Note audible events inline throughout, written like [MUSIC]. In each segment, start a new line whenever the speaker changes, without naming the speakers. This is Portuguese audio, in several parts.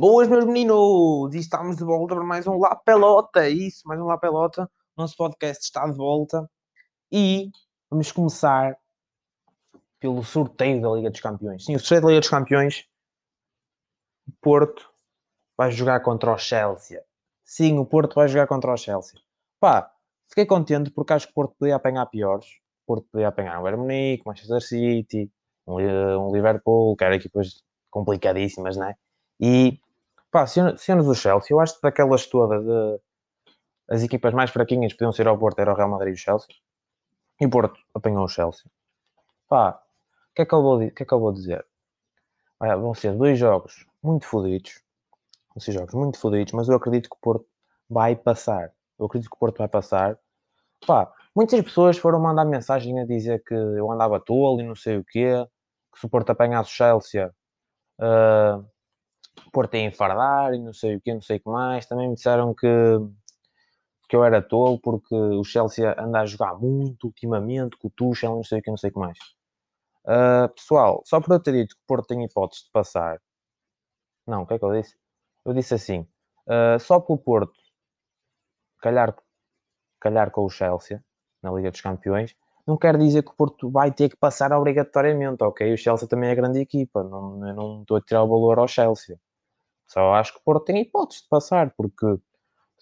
Boas, meus meninos! E estamos de volta para mais um La Pelota. Isso, mais um La Pelota. Nosso podcast está de volta. E vamos começar pelo sorteio da Liga dos Campeões. Sim, o sorteio da Liga dos Campeões. O Porto vai jogar contra o Chelsea. Sim, o Porto vai jogar contra o Chelsea. Pá, fiquei contente porque acho que o Porto podia apanhar piores. O Porto podia apanhar o Bayern Munique, Manchester City, um Liverpool, que eram equipas complicadíssimas, né? E, pá, sendo do Chelsea, eu acho que daquelas todas, de, as equipas mais fraquinhas podiam ser ao Porto, era o Real Madrid e o Chelsea. E o Porto apanhou o Chelsea. Pá, o que é que eu vou, que é que eu vou dizer? Vão ser dois jogos muito fodidos. Vão ser jogos muito fodidos, mas eu acredito que o Porto vai passar. Eu acredito que o Porto vai passar. Pá, muitas pessoas foram mandar mensagem a dizer que eu andava tolo e não sei o quê, que se o Porto apanhasse o Chelsea, uh, Porto ia enfardar e não sei o quê, não sei o que mais. Também me disseram que, que eu era tolo porque o Chelsea anda a jogar muito ultimamente com o Tuchel, não sei o que, não sei o que mais. Uh, pessoal, só por eu ter dito que o Porto tem hipótese de passar, não, o que é que eu disse? Eu disse assim, uh, só pelo Porto calhar, calhar com o Chelsea na Liga dos Campeões, não quer dizer que o Porto vai ter que passar obrigatoriamente, ok? O Chelsea também é grande equipa, não, eu não estou a tirar o valor ao Chelsea. Só acho que o Porto tem hipótese de passar, porque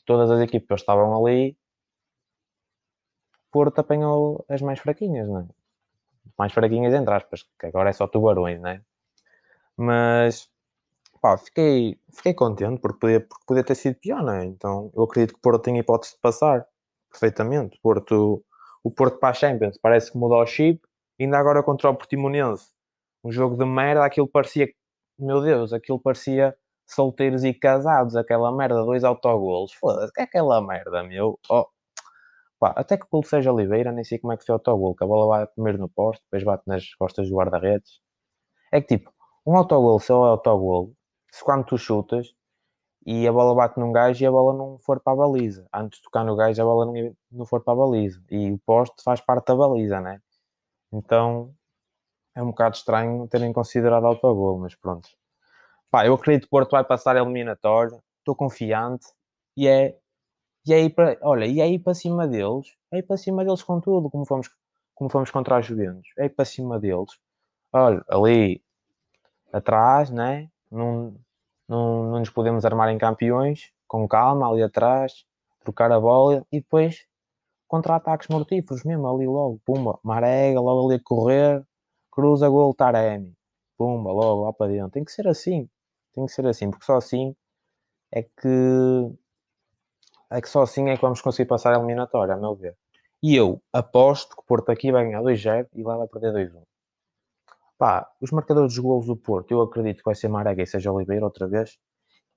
todas as equipas estavam ali, o Porto apanhou as mais fraquinhas, não é? Mais fraquinhas entre aspas, que agora é só tubarões, não é? Mas pá, fiquei, fiquei contente porque podia, porque podia ter sido pior, não é? Então eu acredito que o Porto tem hipótese de passar perfeitamente. Porto, o Porto para a Champions parece que mudou o chip, ainda agora contra o Portimonense, um jogo de merda, aquilo parecia, meu Deus, aquilo parecia solteiros e casados, aquela merda, dois autogolos, foda-se, que é aquela merda, meu? Oh. Pá, até que o gol seja Oliveira, nem sei como é que foi o autogol, que a bola vai primeiro no poste, depois bate nas costas do guarda-redes. É que tipo, um autogol só é autogol, se quando tu chutas e a bola bate num gajo e a bola não for para a baliza. Antes de tocar no gajo, a bola não, não for para a baliza. E o poste faz parte da baliza, né? Então é um bocado estranho terem considerado autogol, mas pronto. Pá, eu acredito que o Porto vai passar a eliminatória, estou confiante e é, e é ir para, olha, e é ir para cima deles, é ir para cima deles com tudo, como fomos, como fomos contra a Juventus, ir para cima deles. Olha, ali atrás, né? não, não nos podemos armar em campeões, com calma, ali atrás, trocar a bola e depois contra-ataques mortíferos mesmo, ali logo, pumba, Marega, logo ali a correr, cruza, gol, Taremi, pumba, logo lá para dentro. Tem que ser assim, tem que ser assim, porque só assim é que é que só assim é que vamos conseguir passar a eliminatória, a meu ver. E eu aposto que o Porto aqui vai ganhar 2-0 e lá vai perder 2-1. Pá, os marcadores dos golos do Porto, eu acredito que vai ser Marega e seja Oliveira outra vez.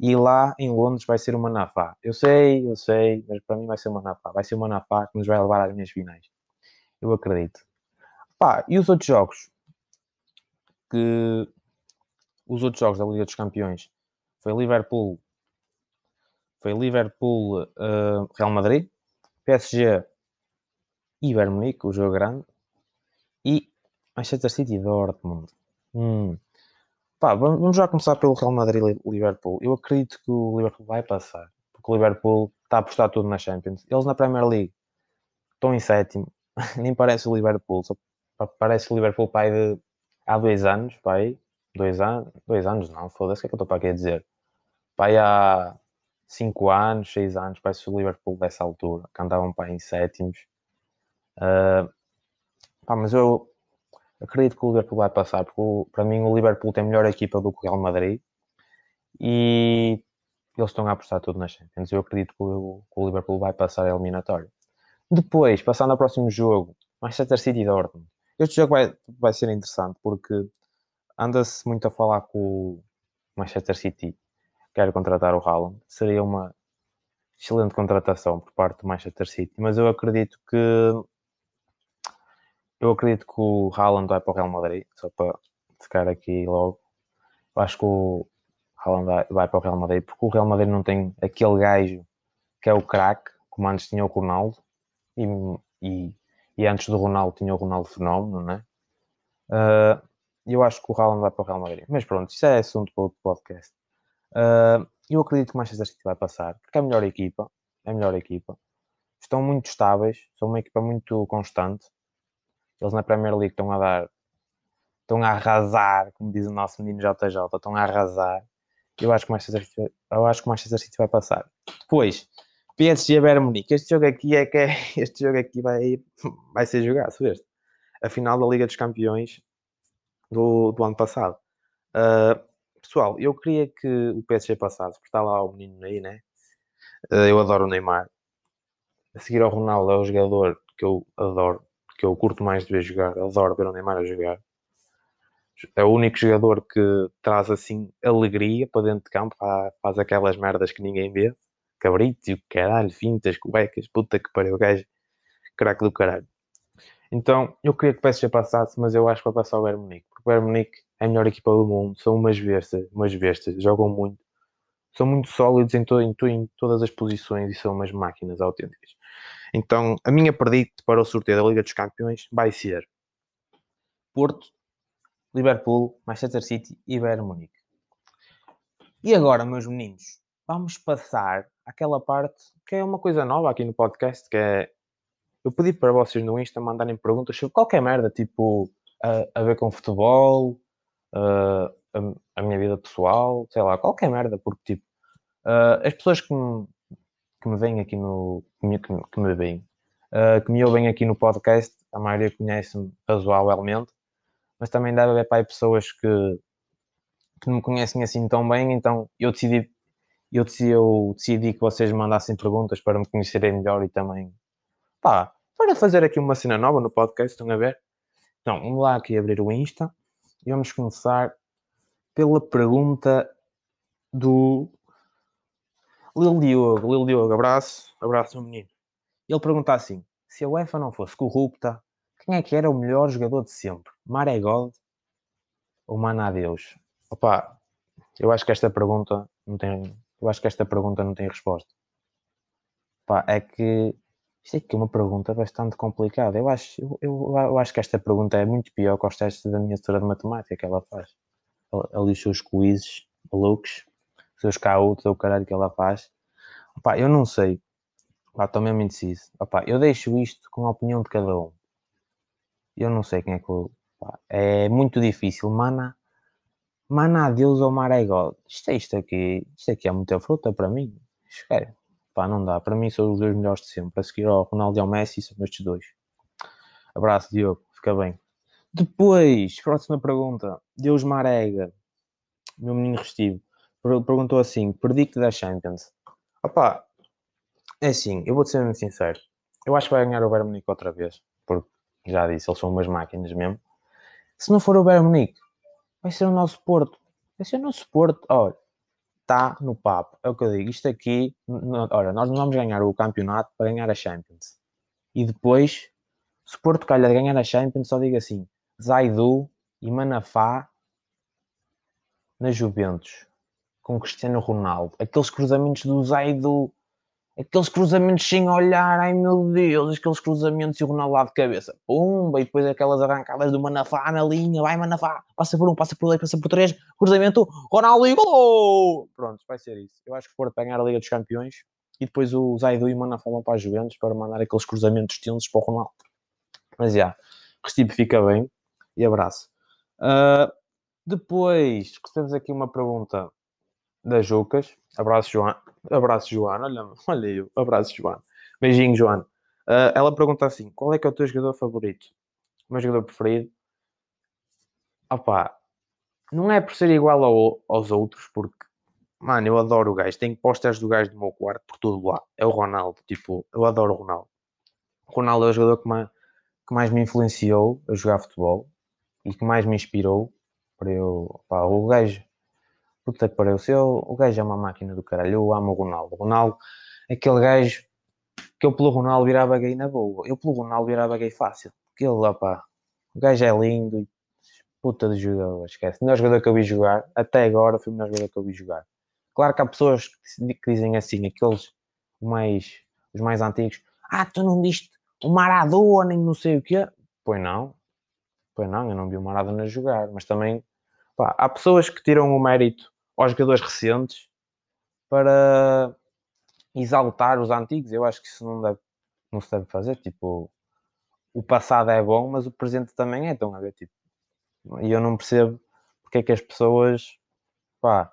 E lá em Londres vai ser o Manafá. Eu sei, eu sei, mas para mim vai ser o Manafá. Vai ser o Manafá que nos vai levar às minhas finais. Eu acredito. Pá, e os outros jogos? Que os outros jogos da Liga dos Campeões foi Liverpool, foi Liverpool, uh, Real Madrid, PSG e Bayern o jogo grande, e Manchester City Dortmund. Hum. Pá, vamos já começar pelo Real Madrid e Liverpool. Eu acredito que o Liverpool vai passar, porque o Liverpool está a apostar tudo na Champions. Eles na Premier League estão em sétimo, [LAUGHS] nem parece o Liverpool, só parece o Liverpool pai de há dois anos, pai, dois anos, dois anos não, foda-se, o que é que eu estou para aqui a dizer? Pai há cinco anos, seis anos, parece o Liverpool dessa altura, que andavam pai em sétimos. Uh, pá, mas eu acredito que o Liverpool vai passar, porque para mim o Liverpool tem melhor equipa do que o Real Madrid e eles estão a apostar tudo na Champions. Eu acredito que o, que o Liverpool vai passar a eliminatória. Depois, passando ao próximo jogo, Manchester City e Dortmund. Este jogo vai, vai ser interessante porque anda-se muito a falar que o Manchester City quer contratar o Haaland. Seria uma excelente contratação por parte do Manchester City, mas eu acredito que eu acredito que o Haaland vai para o Real Madrid, só para ficar aqui logo. Eu acho que o Haaland vai, para o Real Madrid, porque o Real Madrid não tem aquele gajo que é o craque, como antes tinha o Ronaldo, e, e, e, antes do Ronaldo tinha o Ronaldo Fenómeno, né? Uh, eu acho que o Haaland vai para o Real Madrid. Mas pronto, isso é assunto para outro podcast. Uh, eu acredito que o Manchester City vai passar, porque é a melhor equipa, é a melhor equipa. Estão muito estáveis, são uma equipa muito constante. Eles na Premier League estão a dar, estão a arrasar, como diz o nosso menino JJ, estão a arrasar. Eu acho que o Manchester City, eu acho que vai passar. Depois, PSG Bayern Munique. Este jogo aqui é que é, [LAUGHS] este jogo aqui vai, vai ser jogado, este. A final da Liga dos Campeões do, do ano passado. Uh, pessoal, eu queria que o PSG passasse, porque está lá o menino aí, né? Uh, eu adoro o Neymar. A seguir ao Ronaldo é o jogador que eu adoro, que eu curto mais de ver jogar. adoro ver o Neymar a jogar. É o único jogador que traz assim alegria para dentro de campo, faz aquelas merdas que ninguém vê cabritos e o caralho, fintas, cuecas, puta que pariu, gajo, craque do caralho. Então, eu queria que o PSG passasse, mas eu acho que vai passar o Bayern Munique, porque o Bayern Munique é a melhor equipa do mundo, são umas bestas, umas bestas, jogam muito, são muito sólidos em, em, em todas as posições e são umas máquinas autênticas. Então, a minha predicte para o sorteio da Liga dos Campeões vai ser Porto, Liverpool, Manchester City e Bayern Munique. E agora, meus meninos, vamos passar aquela parte que é uma coisa nova aqui no podcast, que é eu pedi para vocês no Insta mandarem perguntas sobre qualquer merda, tipo a, a ver com futebol, a, a, minha vida pessoal, sei lá, qualquer merda, porque tipo, as pessoas que me, que me veem aqui no. que me, que me veem, que me ouvem aqui no podcast, a maioria conhece-me razoavelmente, mas também deve haver pessoas que, que não me conhecem assim tão bem, então eu decidi eu, eu decidi que vocês mandassem perguntas para me conhecerem melhor e também, pá, para fazer aqui uma cena nova no podcast, estão a ver? Então, vamos lá aqui abrir o Insta e vamos começar pela pergunta do Lil Diogo. Lil Diogo, abraço, abraço meu menino. Ele pergunta assim, se a UEFA não fosse corrupta, quem é que era o melhor jogador de sempre? Maré God ou Maná Deus? Opa, eu acho que esta pergunta não tem eu acho que esta pergunta não tem resposta. Pá, é que isto aqui é uma pergunta bastante complicada. Eu acho, eu, eu, eu, acho que esta pergunta é muito pior que os testes da minha história de matemática que ela faz. Ali os seus quizzes malucos, os seus KUs, o caralho que ela faz. Pá, eu não sei. Pá, estou mesmo indeciso. Pá, eu deixo isto com a opinião de cada um. Eu não sei quem é que eu. Pá, é muito difícil. Mana, Maná Deus ou Maré God. Isto é isto aqui. Isto aqui é muita fruta para mim. É, pá, não dá. Para mim são os dois melhores de sempre. A seguir ao Ronaldo e ao Messi são estes dois. Abraço, Diogo. Fica bem. Depois, próxima pergunta. Deus Marega. Meu menino restivo. Perguntou assim. Predict da Champions. Opá. É assim. Eu vou-te ser muito sincero. Eu acho que vai ganhar o Bayern Munique outra vez. Porque, já disse, eles são umas máquinas mesmo. Se não for o Bayern Munique, vai ser o nosso Porto. Vai ser o nosso Porto. Olha, está no papo. É o que eu digo. Isto aqui, olha, nós não vamos ganhar o campeonato para ganhar a Champions. E depois, se Porto calha de ganhar a Champions, só diga assim: Zaidu e Manafá na Juventus com Cristiano Ronaldo. Aqueles cruzamentos do Zaidu aqueles cruzamentos sem olhar, ai meu Deus, aqueles cruzamentos e o Ronaldo lá de cabeça, pumba, e depois aquelas arrancadas do Manafá na linha, vai Manafá, passa por um, passa por dois, passa por três, cruzamento, Ronaldo e gol! Pronto, vai ser isso. Eu acho que for ganhar a Liga dos Campeões e depois o Zaidu e o Manafá vão para a Juventus para mandar aqueles cruzamentos tensos para o Ronaldo. Mas já, yeah, fica bem e abraço. Uh, depois, recebemos aqui uma pergunta da Jucas. Abraço, João. Abraço, Joana. Olha, olha eu. Abraço, Joana. Beijinho, Joana. Uh, ela pergunta assim: qual é que é o teu jogador favorito? O meu jogador preferido? Opá, não é por ser igual ao, aos outros, porque, mano, eu adoro o gajo. Tenho posters do gajo do meu quarto por todo lá. É o Ronaldo. Tipo, eu adoro o Ronaldo. O Ronaldo é o jogador que mais, que mais me influenciou a jogar futebol e que mais me inspirou para eu. Opá, o gajo puta que pariu, se eu, o gajo é uma máquina do caralho, eu amo o Ronaldo. O Ronaldo, aquele gajo que eu pelo Ronaldo virava gay na boa, eu pelo Ronaldo virava gay fácil. Aquele lá, pá, o gajo é lindo e puta de jogador, esquece. O melhor jogador que eu vi jogar, até agora foi o melhor jogador que eu vi jogar. Claro que há pessoas que dizem assim, aqueles mais, os mais antigos, ah, tu não viste o Maradona, nem não sei o quê. Pois não, pois não, eu não vi o Maradona jogar, mas também, pá, há pessoas que tiram o mérito aos jogadores recentes para exaltar os antigos. Eu acho que isso não, deve, não se deve fazer. Tipo, o passado é bom, mas o presente também é. Estão a ver? Tipo, e eu não percebo porque é que as pessoas pá,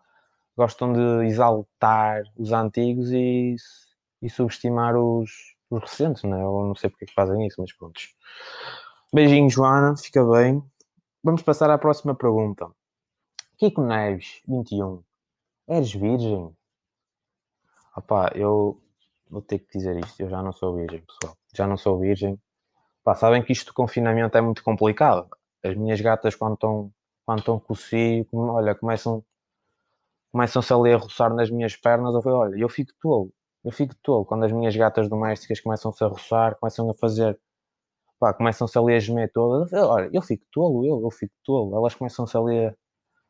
gostam de exaltar os antigos e, e subestimar os, os recentes, não é? Eu não sei porque é que fazem isso, mas pronto. Beijinho, Joana, fica bem. Vamos passar à próxima pergunta. Kiko Neves, 21. És virgem? Opá, eu vou ter que dizer isto. Eu já não sou virgem, pessoal. Já não sou virgem. Pá, sabem que isto do confinamento é muito complicado. As minhas gatas, quando estão, quando estão com o cio, olha, começam, começam-se ali a roçar nas minhas pernas. Eu olha, eu fico tolo. Eu fico tolo. Quando as minhas gatas domésticas começam-se a roçar, começam a fazer pá, começam-se ali a gemer todas. Olha, eu fico tolo, eu, eu fico tolo. Elas começam-se ali a,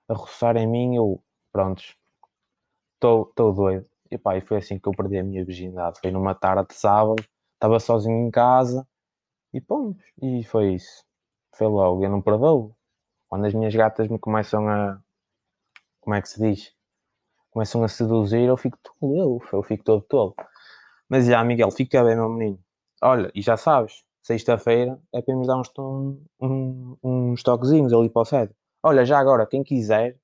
a roçar em mim, eu, prontos, estou doido. E pá, e foi assim que eu perdi a minha virgindade. Foi numa tarde de sábado, estava sozinho em casa e pô, e foi isso. Foi logo, eu não perdoo. Quando as minhas gatas me começam a. Como é que se diz? Começam a seduzir, eu fico tolo, eu, eu fico todo tolo. Mas já, Miguel, fica bem, meu menino. Olha, e já sabes, sexta-feira é para irmos dar uns, um, uns toquezinhos ali para o sede. Olha, já agora, quem quiser,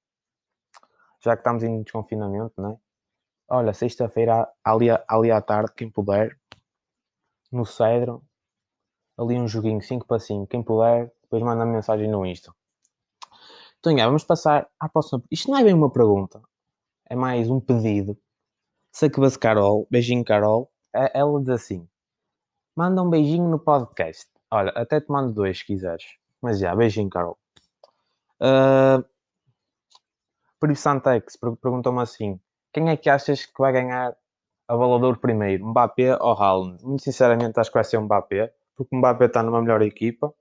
já que estamos em desconfinamento, não é? Olha, sexta-feira, ali, ali à tarde, quem puder, no Cedro, ali um joguinho 5 para 5, quem puder, depois manda mensagem no Insta. Então, já, vamos passar à próxima. Isto não é bem uma pergunta, é mais um pedido. Sacaba-se Carol, beijinho Carol, ela diz assim: manda um beijinho no podcast. Olha, até te mando dois se quiseres. Mas já, beijinho, Carol. Uh, Santex perguntou-me assim: quem é que achas que vai ganhar a Balador primeiro, Mbappé ou Haaland? Muito sinceramente, acho que vai ser Mbappé, porque Mbappé está numa melhor equipa.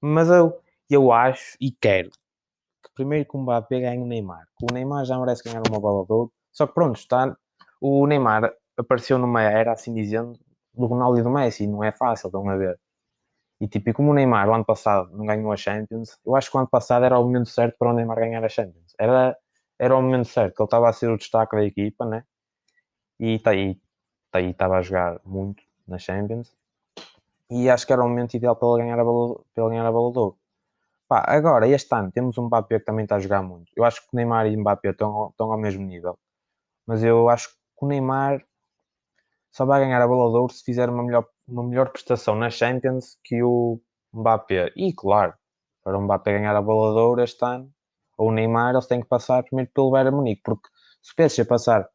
Mas eu, eu acho e quero que primeiro que o Mbappé ganhe o Neymar. O Neymar já merece ganhar uma Balador. Só que pronto, está. O Neymar apareceu numa era, assim dizendo, do Ronaldo e do Messi, não é fácil, estão a ver. E tipo, e como o Neymar o ano passado não ganhou a Champions, eu acho que o ano passado era o momento certo para o Neymar ganhar a Champions. Era, era o momento certo, que ele estava a ser o destaque da equipa, né? E tá aí, tá aí estava a jogar muito na Champions. E acho que era o momento ideal para ele ganhar a bola, para ele ganhar a bola Pá, agora, este ano, temos um Mbappé que também está a jogar muito. Eu acho que o Neymar e o Mbappé estão, estão ao mesmo nível. Mas eu acho que o Neymar só vai ganhar a bola de ouro se fizer uma melhor, uma melhor prestação na Champions que o Mbappé. E claro, para o Mbappé ganhar a ouro este ano, ou o Neymar, eles têm que passar primeiro pelo Bayern Munique, porque se o PSG passar,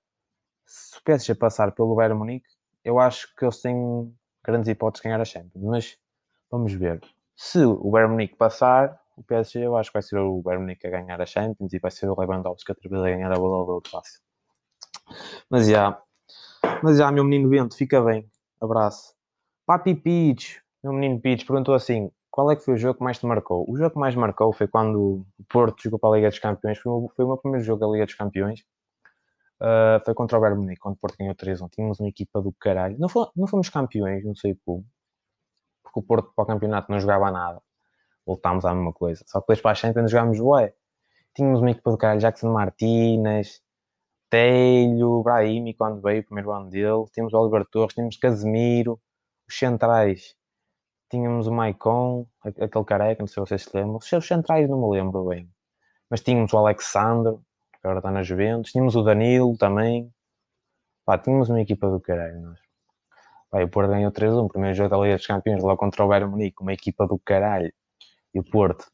se o PSG passar pelo Bayern Munique, eu acho que eles têm grandes hipóteses de ganhar a Champions. Mas vamos ver. Se o Bayern Munique passar, o PSG eu acho que vai ser o Bayern Munique a ganhar a Champions e vai ser o Lewandowski a ganhar a bola ouro fácil. Mas já, mas já, meu menino Bento, fica bem. Abraço. Papi Peach, meu menino Peach, perguntou assim: qual é que foi o jogo que mais te marcou? O jogo que mais marcou foi quando o Porto jogou para a Liga dos Campeões. Foi o, foi o meu primeiro jogo da Liga dos Campeões. Uh, foi contra o Bayern Munique, quando o Porto ganhou 3-1. Tínhamos uma equipa do caralho. Não, foi, não fomos campeões, não sei como. Porque o Porto para o campeonato não jogava nada. Voltámos à mesma coisa. Só que depois para a Champions jogámos bué. Tínhamos uma equipa do caralho. Jackson Martínez, Telho, Brahimi, quando veio o primeiro ano dele, tínhamos o Oliver Torres, tínhamos Casemiro, os centrais, tínhamos o Maicon, aquele careca, não sei se vocês se lembram, os centrais não me lembro bem, mas tínhamos o Alexandre, que agora está na Juventus, tínhamos o Danilo também, pá, tínhamos uma equipa do caralho, nós. Pá, o Porto ganhou 3-1, primeiro jogo da Liga dos Campeões, logo contra o Bayern Munique, uma equipa do caralho, e o Porto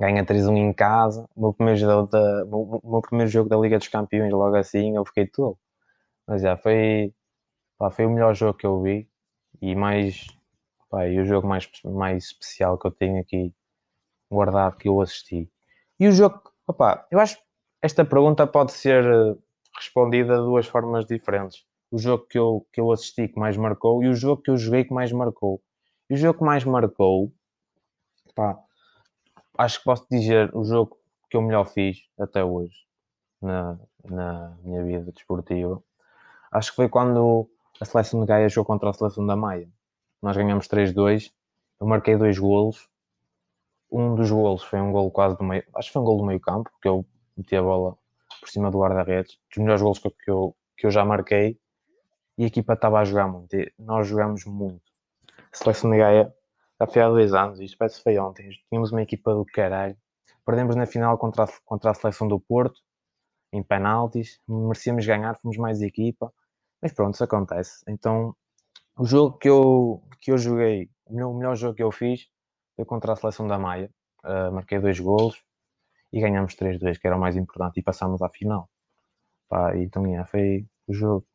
ganha 3-1 em casa. O meu, primeiro jogo da, o meu primeiro jogo da Liga dos Campeões, logo assim, eu fiquei todo. Mas já foi, pá, foi o melhor jogo que eu vi e mais pá, e o jogo mais, mais especial que eu tenho aqui guardado que eu assisti. E o jogo, opá, eu acho que esta pergunta pode ser eh, respondida de duas formas diferentes. O jogo que eu, que eu assisti que mais marcou e o jogo que eu joguei que mais marcou. E o jogo que mais marcou, pá, acho que posso dizer o jogo que eu melhor fiz até hoje na, na minha vida desportiva. Acho que foi quando a seleção de Gaia jogou contra a seleção da Maia. Nós ganhamos 3-2, eu marquei dois golos. Um dos golos foi um golo quase do meio, acho que foi um golo do meio campo, porque eu meti a bola por cima do guarda-redes, dos melhores gols que eu, que eu já marquei, e a equipa estava a jogar muito. E nós jogamos muito. A seleção de Gaia já foi há dois anos, isto parece que foi ontem. Tínhamos uma equipa do caralho. Perdemos na final contra a, contra a seleção do Porto, em penaltis. Merecíamos ganhar, fomos mais equipa. Mas pronto, isso acontece. Então, o jogo que eu, que eu joguei, o melhor, o melhor jogo que eu fiz foi contra a seleção da Maia. Uh, marquei dois golos e ganhamos 3-2, que era o mais importante, e passámos à final. Pá, então, yeah, foi o jogo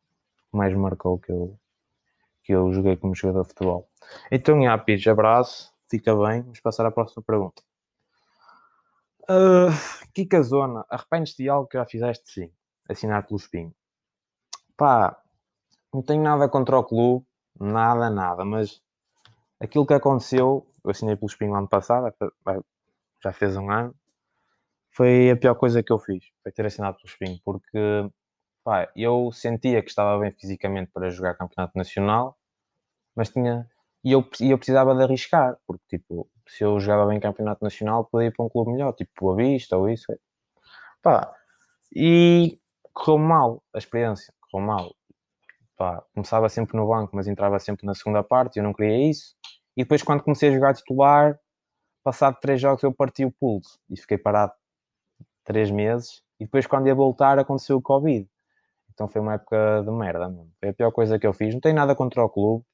que mais marcou que eu, que eu joguei como jogador de futebol. Então, yeah, Pires, abraço, fica bem, vamos passar à próxima pergunta. Uh, Kika Zona, arrependes-te de algo que já fizeste? Sim, assinar pelo Espinho. Pá, não tenho nada contra o clube, nada, nada, mas aquilo que aconteceu, eu assinei pelo Espinho ano passado, já fez um ano, foi a pior coisa que eu fiz, foi ter assinado pelo Espinho, porque pá, eu sentia que estava bem fisicamente para jogar campeonato nacional, mas tinha e eu, e eu precisava de arriscar, porque tipo, se eu jogava bem campeonato nacional, podia ir para um clube melhor, tipo Boa Vista ou isso. Pá, e correu mal a experiência, correu mal. Pá, começava sempre no banco, mas entrava sempre na segunda parte, eu não queria isso. E depois, quando comecei a jogar titular, passado três jogos, eu parti o pulso e fiquei parado três meses. E depois, quando ia voltar, aconteceu o Covid. Então foi uma época de merda mesmo. Foi a pior coisa que eu fiz. Não tenho nada contra o clube.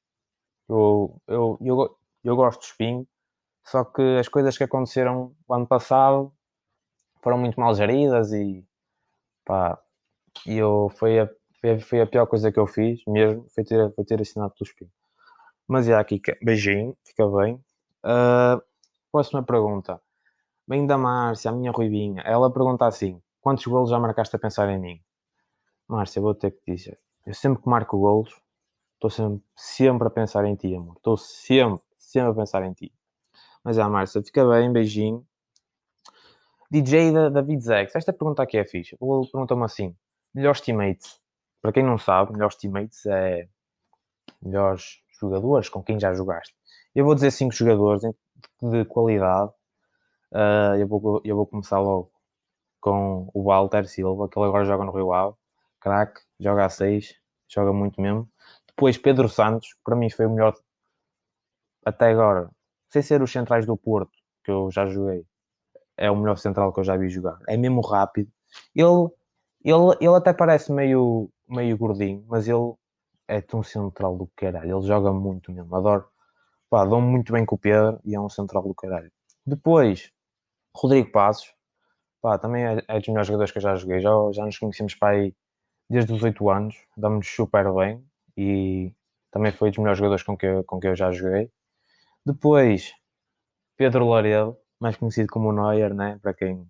Eu, eu, eu, eu gosto de espinho. Só que as coisas que aconteceram o ano passado foram muito mal geridas e pá, e eu, foi, a, foi, foi a pior coisa que eu fiz mesmo, foi ter, foi ter assinado pelo espinho. Mas é aqui, beijinho, fica bem. Uh, próxima pergunta. Bem da Márcia, a minha ruivinha. Ela pergunta assim: quantos golos já marcaste a pensar em mim? Márcia, vou ter que dizer. Eu sempre que marco golos, estou sempre, sempre a pensar em ti, amor. Estou sempre, sempre a pensar em ti. Mas é, Márcia, fica bem, beijinho. DJ da David Zex. Esta pergunta aqui é fixe. Ele pergunta-me assim: melhores teammates. Para quem não sabe, melhores teammates é melhores jogadores com quem já jogaste. Eu vou dizer cinco jogadores de qualidade. Uh, eu, vou, eu vou começar logo com o Walter Silva, que ele agora joga no Rio Ave. Crack, joga a 6, joga muito mesmo. Depois Pedro Santos, para mim foi o melhor até agora sem ser os centrais do Porto, que eu já joguei, é o melhor central que eu já vi jogar. É mesmo rápido. Ele, ele, ele até parece meio, meio gordinho, mas ele é tão central do caralho. Ele joga muito mesmo. Adoro. Pá, dou muito bem com o Pedro e é um central do caralho. Depois, Rodrigo Passos. Pá, também é, é dos melhores jogadores que eu já joguei. Já, já nos conhecemos para aí desde os 8 anos. Damos-nos super bem. E também foi dos melhores jogadores com que, eu, com que eu já joguei. Depois, Pedro Laredo, mais conhecido como Neuer, né? para, quem,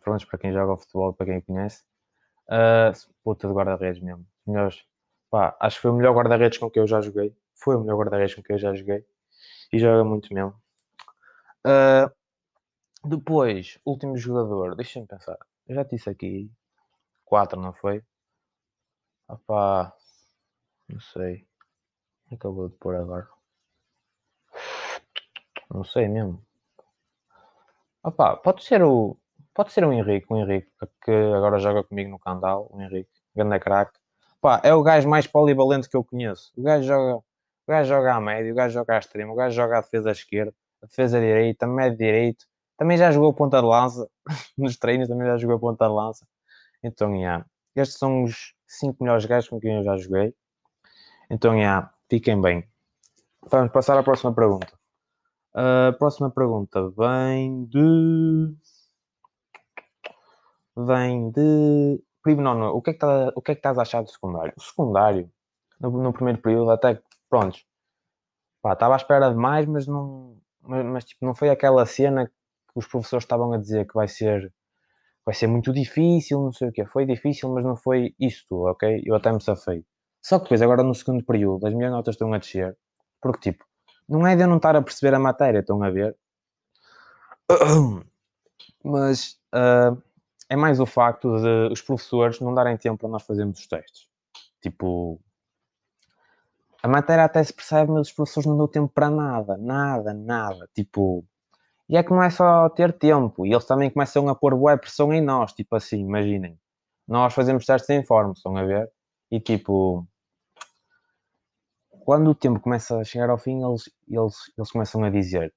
pronto, para quem joga futebol, para quem conhece. Uh, puta de guarda-redes mesmo. Melhores, pá, acho que foi o melhor guarda-redes com que eu já joguei. Foi o melhor guarda-redes com que eu já joguei. E joga muito mesmo. Uh, depois, último jogador, deixa-me pensar. Eu já disse aqui quatro, não foi? Opá, não sei. Acabou de pôr agora. Não sei mesmo. Opa, pode ser o. Pode ser o Henrique, o Henrique, que agora joga comigo no Candal, o Henrique, grande craque. Pá, é o gajo mais polivalente que eu conheço. O gajo joga, o gajo joga à média, o gajo joga à extrema, o gajo joga à defesa esquerda, a defesa direita, a médio direito. Também já jogou ponta de lança, [LAUGHS] nos treinos também já jogou ponta de lança. Então, yeah. estes são os 5 melhores gajos com quem eu já joguei. Então, yeah, fiquem bem. Vamos passar à próxima pergunta. A próxima pergunta vem de. Vem de. Primo, não. O que, é que tá, o que é que estás a achar do secundário? O secundário, no, no primeiro período, até que, pronto, pá, estava à espera de mais, mas não. Mas, mas, tipo, não foi aquela cena que os professores estavam a dizer que vai ser. Vai ser muito difícil, não sei o quê. Foi difícil, mas não foi isto, ok? Eu até me safei. Só que depois, agora no segundo período, as minhas notas estão a descer. Porque, tipo, não é de eu não estar a perceber a matéria, estão a ver? [COUGHS] Mas uh, é mais o facto de os professores não darem tempo para nós fazermos os testes. Tipo, a matéria até se percebe, mas os professores não dão tempo para nada, nada, nada. Tipo, e é que não é só ter tempo, e eles também começam a pôr boa pressão em nós, tipo assim, imaginem. nós fazemos testes em forma, estão a ver? E tipo, quando o tempo começa a chegar ao fim, eles, eles, eles começam a dizer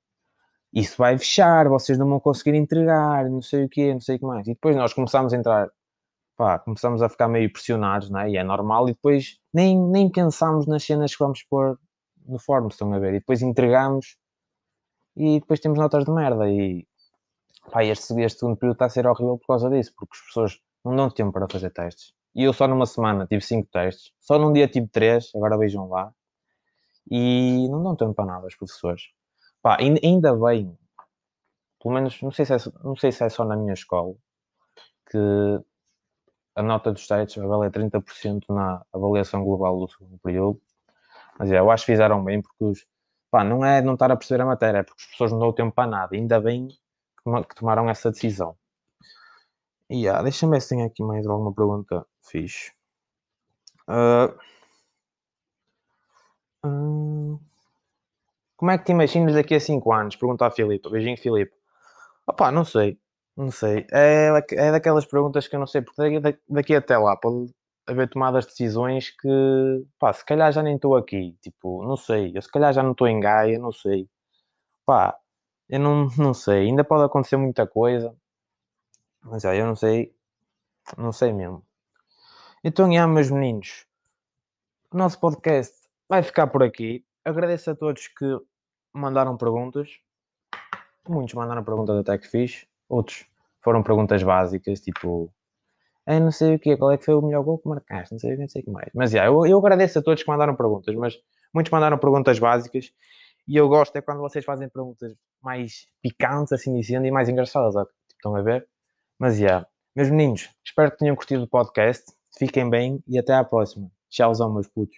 isso vai fechar, vocês não vão conseguir entregar, não sei o quê, não sei o que mais. E depois nós começamos a entrar, pá, começamos a ficar meio pressionados, né? E é normal, e depois nem, nem pensamos nas cenas que vamos pôr no forno, estão a ver? E depois entregamos e depois temos notas de merda. E pá, este, este segundo período está a ser horrível por causa disso, porque as pessoas não dão tempo para fazer testes. E eu só numa semana tive 5 testes, só num dia tive 3, agora vejam lá. E não dão tempo para nada os professores. Pá, ainda bem, pelo menos, não sei, se é, não sei se é só na minha escola, que a nota dos vai valer 30% na avaliação global do segundo período. Mas é, eu acho que fizeram bem, porque os, pá, não é não estar a perceber a matéria, é porque as pessoas não dão tempo para nada. Ainda bem que, tomaram essa decisão. E yeah, deixa-me ver se tem aqui mais alguma pergunta fixe. Uh, uh, como é que te imaginas daqui a 5 anos? Pergunta a Filipe. Beijinho, Filipe. Opá, não sei. Não sei. É, é daquelas perguntas que eu não sei, porque daqui, até lá pode haver tomadas de decisões que, pá, se calhar já nem estou aqui. Tipo, não sei. Eu se calhar já não estou em Gaia, não sei. Pá, eu não, não sei. Ainda pode acontecer muita coisa. Mas é, eu não sei. Não sei mesmo. Então, já, meus meninos. O nosso podcast vai ficar por aqui. Agradeço a todos que mandaram perguntas. Muitos mandaram perguntas até que fiz. Outros foram perguntas básicas, tipo... Eu não sei o que qual é que foi o melhor gol que marcaste, não sei, não sei o que mais. Mas, yeah, eu, eu agradeço a todos que mandaram perguntas, mas muitos mandaram perguntas básicas e eu gosto é quando vocês fazem perguntas mais picantes, assim dizendo, e mais engraçadas, ó, tipo, estão a ver? Mas. Yeah. Meus meninos, espero que tenham curtido o podcast. Fiquem bem e até à próxima. Tchauzão, meus putos.